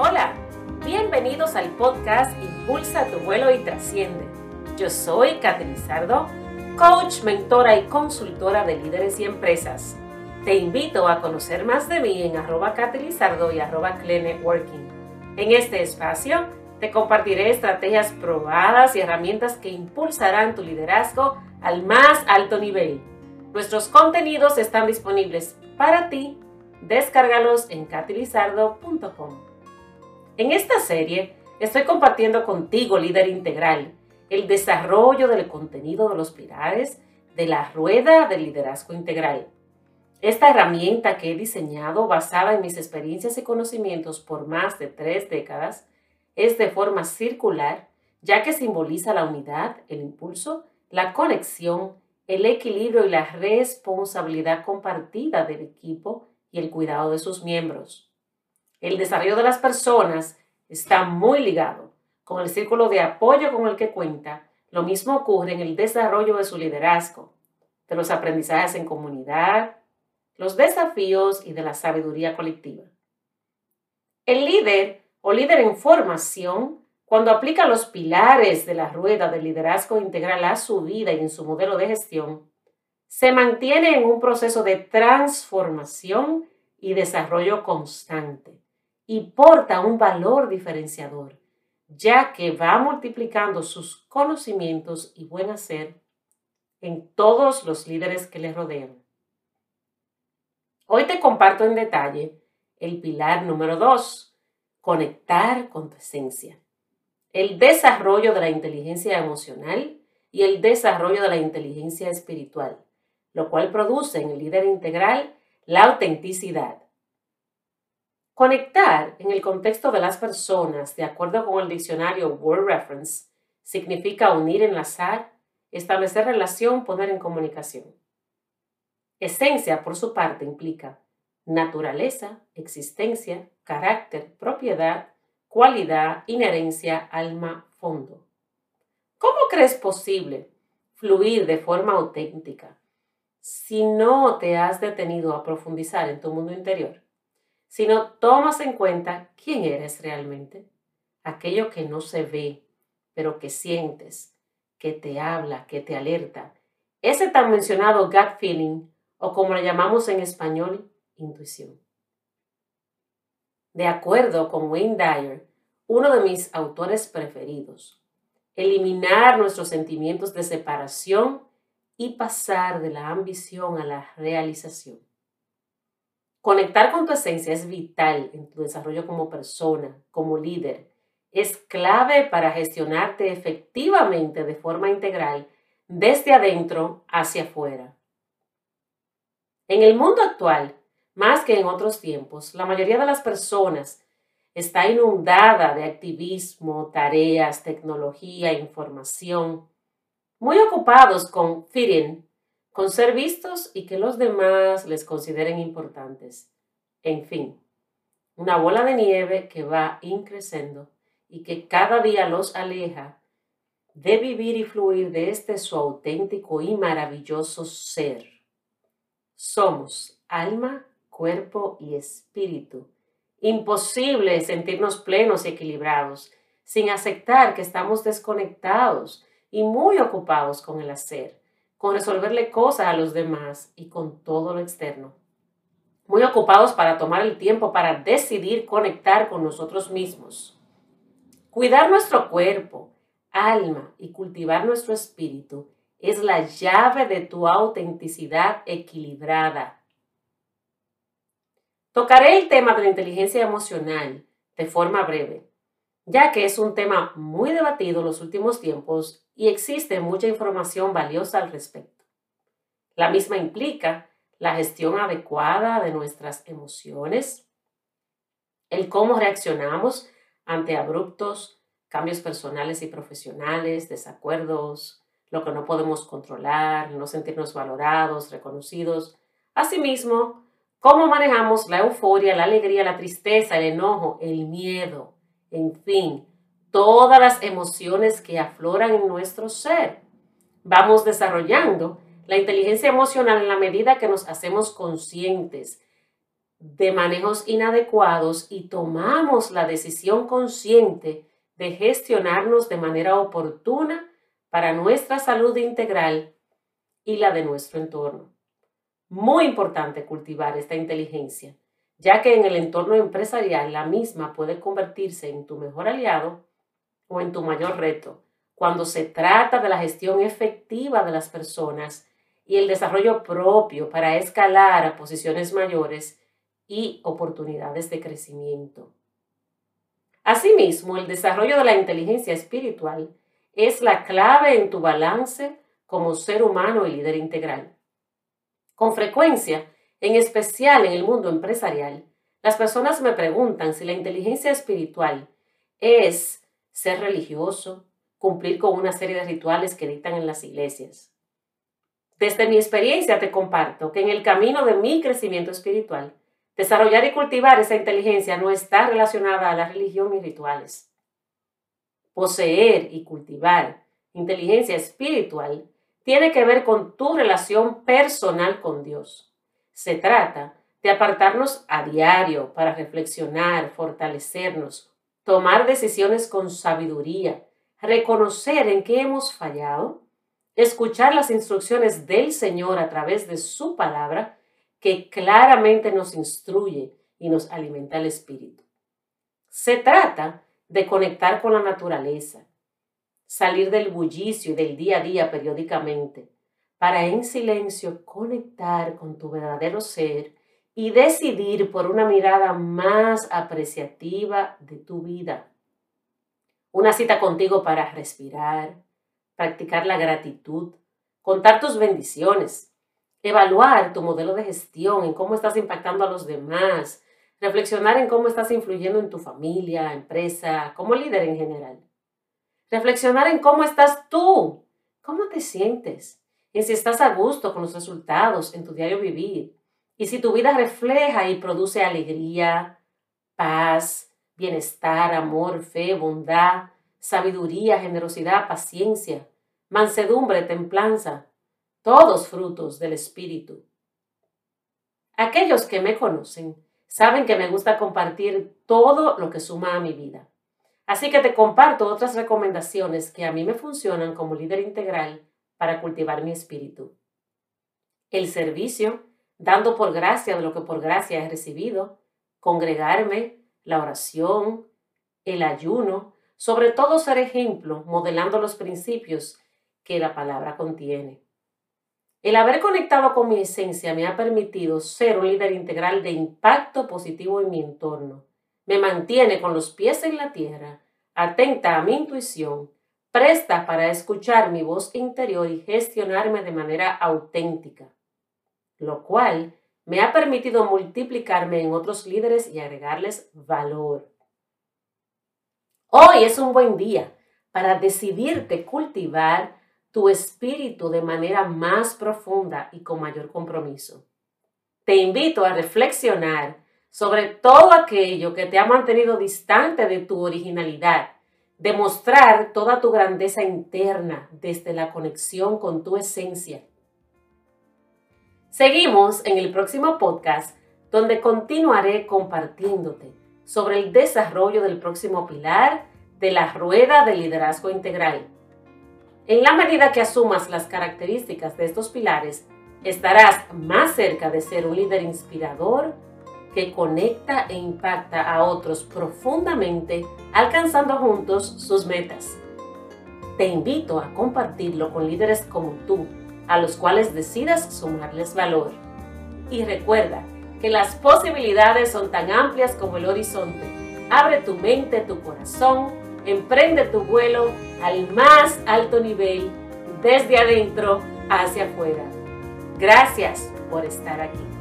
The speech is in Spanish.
Hola, bienvenidos al podcast Impulsa tu vuelo y trasciende. Yo soy Lizardo, coach, mentora y consultora de líderes y empresas. Te invito a conocer más de mí en arroba y arroba Networking. En este espacio te compartiré estrategias probadas y herramientas que impulsarán tu liderazgo al más alto nivel. Nuestros contenidos están disponibles para ti. Descárgalos en catilizardo.com. En esta serie estoy compartiendo contigo, líder integral, el desarrollo del contenido de los pilares de la rueda del liderazgo integral. Esta herramienta que he diseñado basada en mis experiencias y conocimientos por más de tres décadas es de forma circular, ya que simboliza la unidad, el impulso, la conexión, el equilibrio y la responsabilidad compartida del equipo y el cuidado de sus miembros. El desarrollo de las personas está muy ligado con el círculo de apoyo con el que cuenta. Lo mismo ocurre en el desarrollo de su liderazgo, de los aprendizajes en comunidad, los desafíos y de la sabiduría colectiva. El líder o líder en formación, cuando aplica los pilares de la rueda del liderazgo integral a su vida y en su modelo de gestión, se mantiene en un proceso de transformación y desarrollo constante y porta un valor diferenciador, ya que va multiplicando sus conocimientos y buen hacer en todos los líderes que le rodean. Hoy te comparto en detalle el pilar número dos, conectar con tu esencia, el desarrollo de la inteligencia emocional y el desarrollo de la inteligencia espiritual, lo cual produce en el líder integral la autenticidad, Conectar en el contexto de las personas, de acuerdo con el diccionario Word Reference, significa unir, enlazar, establecer relación, poner en comunicación. Esencia, por su parte, implica naturaleza, existencia, carácter, propiedad, cualidad, inherencia, alma, fondo. ¿Cómo crees posible fluir de forma auténtica si no te has detenido a profundizar en tu mundo interior? Si no tomas en cuenta quién eres realmente, aquello que no se ve, pero que sientes, que te habla, que te alerta, ese tan mencionado gut feeling o como le llamamos en español, intuición. De acuerdo con Wayne Dyer, uno de mis autores preferidos, eliminar nuestros sentimientos de separación y pasar de la ambición a la realización. Conectar con tu esencia es vital en tu desarrollo como persona, como líder. Es clave para gestionarte efectivamente de forma integral desde adentro hacia afuera. En el mundo actual, más que en otros tiempos, la mayoría de las personas está inundada de activismo, tareas, tecnología, información, muy ocupados con fitting con ser vistos y que los demás les consideren importantes. En fin, una bola de nieve que va increciendo y que cada día los aleja de vivir y fluir de este su auténtico y maravilloso ser. Somos alma, cuerpo y espíritu. Imposible sentirnos plenos y equilibrados sin aceptar que estamos desconectados y muy ocupados con el hacer con resolverle cosas a los demás y con todo lo externo. Muy ocupados para tomar el tiempo para decidir conectar con nosotros mismos. Cuidar nuestro cuerpo, alma y cultivar nuestro espíritu es la llave de tu autenticidad equilibrada. Tocaré el tema de la inteligencia emocional de forma breve, ya que es un tema muy debatido en los últimos tiempos y existe mucha información valiosa al respecto. La misma implica la gestión adecuada de nuestras emociones, el cómo reaccionamos ante abruptos cambios personales y profesionales, desacuerdos, lo que no podemos controlar, no sentirnos valorados, reconocidos. Asimismo, cómo manejamos la euforia, la alegría, la tristeza, el enojo, el miedo, en fin, todas las emociones que afloran en nuestro ser. Vamos desarrollando la inteligencia emocional en la medida que nos hacemos conscientes de manejos inadecuados y tomamos la decisión consciente de gestionarnos de manera oportuna para nuestra salud integral y la de nuestro entorno. Muy importante cultivar esta inteligencia, ya que en el entorno empresarial la misma puede convertirse en tu mejor aliado o en tu mayor reto cuando se trata de la gestión efectiva de las personas y el desarrollo propio para escalar a posiciones mayores y oportunidades de crecimiento. Asimismo, el desarrollo de la inteligencia espiritual es la clave en tu balance como ser humano y líder integral. Con frecuencia, en especial en el mundo empresarial, las personas me preguntan si la inteligencia espiritual es ser religioso, cumplir con una serie de rituales que dictan en las iglesias. Desde mi experiencia te comparto que en el camino de mi crecimiento espiritual, desarrollar y cultivar esa inteligencia no está relacionada a la religión y rituales. Poseer y cultivar inteligencia espiritual tiene que ver con tu relación personal con Dios. Se trata de apartarnos a diario para reflexionar, fortalecernos, tomar decisiones con sabiduría, reconocer en qué hemos fallado, escuchar las instrucciones del Señor a través de su palabra, que claramente nos instruye y nos alimenta el espíritu. Se trata de conectar con la naturaleza, salir del bullicio y del día a día periódicamente, para en silencio conectar con tu verdadero ser y decidir por una mirada más apreciativa de tu vida. Una cita contigo para respirar, practicar la gratitud, contar tus bendiciones, evaluar tu modelo de gestión, en cómo estás impactando a los demás, reflexionar en cómo estás influyendo en tu familia, empresa, como líder en general. Reflexionar en cómo estás tú, cómo te sientes, en si estás a gusto con los resultados en tu diario vivir y si tu vida refleja y produce alegría, paz, bienestar, amor, fe, bondad, sabiduría, generosidad, paciencia, mansedumbre, templanza, todos frutos del Espíritu. Aquellos que me conocen saben que me gusta compartir todo lo que suma a mi vida. Así que te comparto otras recomendaciones que a mí me funcionan como líder integral para cultivar mi espíritu. El servicio, dando por gracia de lo que por gracia he recibido, congregarme, la oración, el ayuno, sobre todo ser ejemplo, modelando los principios que la palabra contiene. El haber conectado con mi esencia me ha permitido ser un líder integral de impacto positivo en mi entorno. Me mantiene con los pies en la tierra, atenta a mi intuición, presta para escuchar mi voz interior y gestionarme de manera auténtica, lo cual me ha permitido multiplicarme en otros líderes y agregarles valor. Hoy es un buen día para decidirte cultivar tu espíritu de manera más profunda y con mayor compromiso. Te invito a reflexionar sobre todo aquello que te ha mantenido distante de tu originalidad, demostrar toda tu grandeza interna desde la conexión con tu esencia. Seguimos en el próximo podcast donde continuaré compartiéndote sobre el desarrollo del próximo pilar de la rueda de liderazgo integral. En la medida que asumas las características de estos pilares, estarás más cerca de ser un líder inspirador, que conecta e impacta a otros profundamente, alcanzando juntos sus metas. Te invito a compartirlo con líderes como tú, a los cuales decidas sumarles valor. Y recuerda que las posibilidades son tan amplias como el horizonte. Abre tu mente, tu corazón, emprende tu vuelo al más alto nivel, desde adentro hacia afuera. Gracias por estar aquí.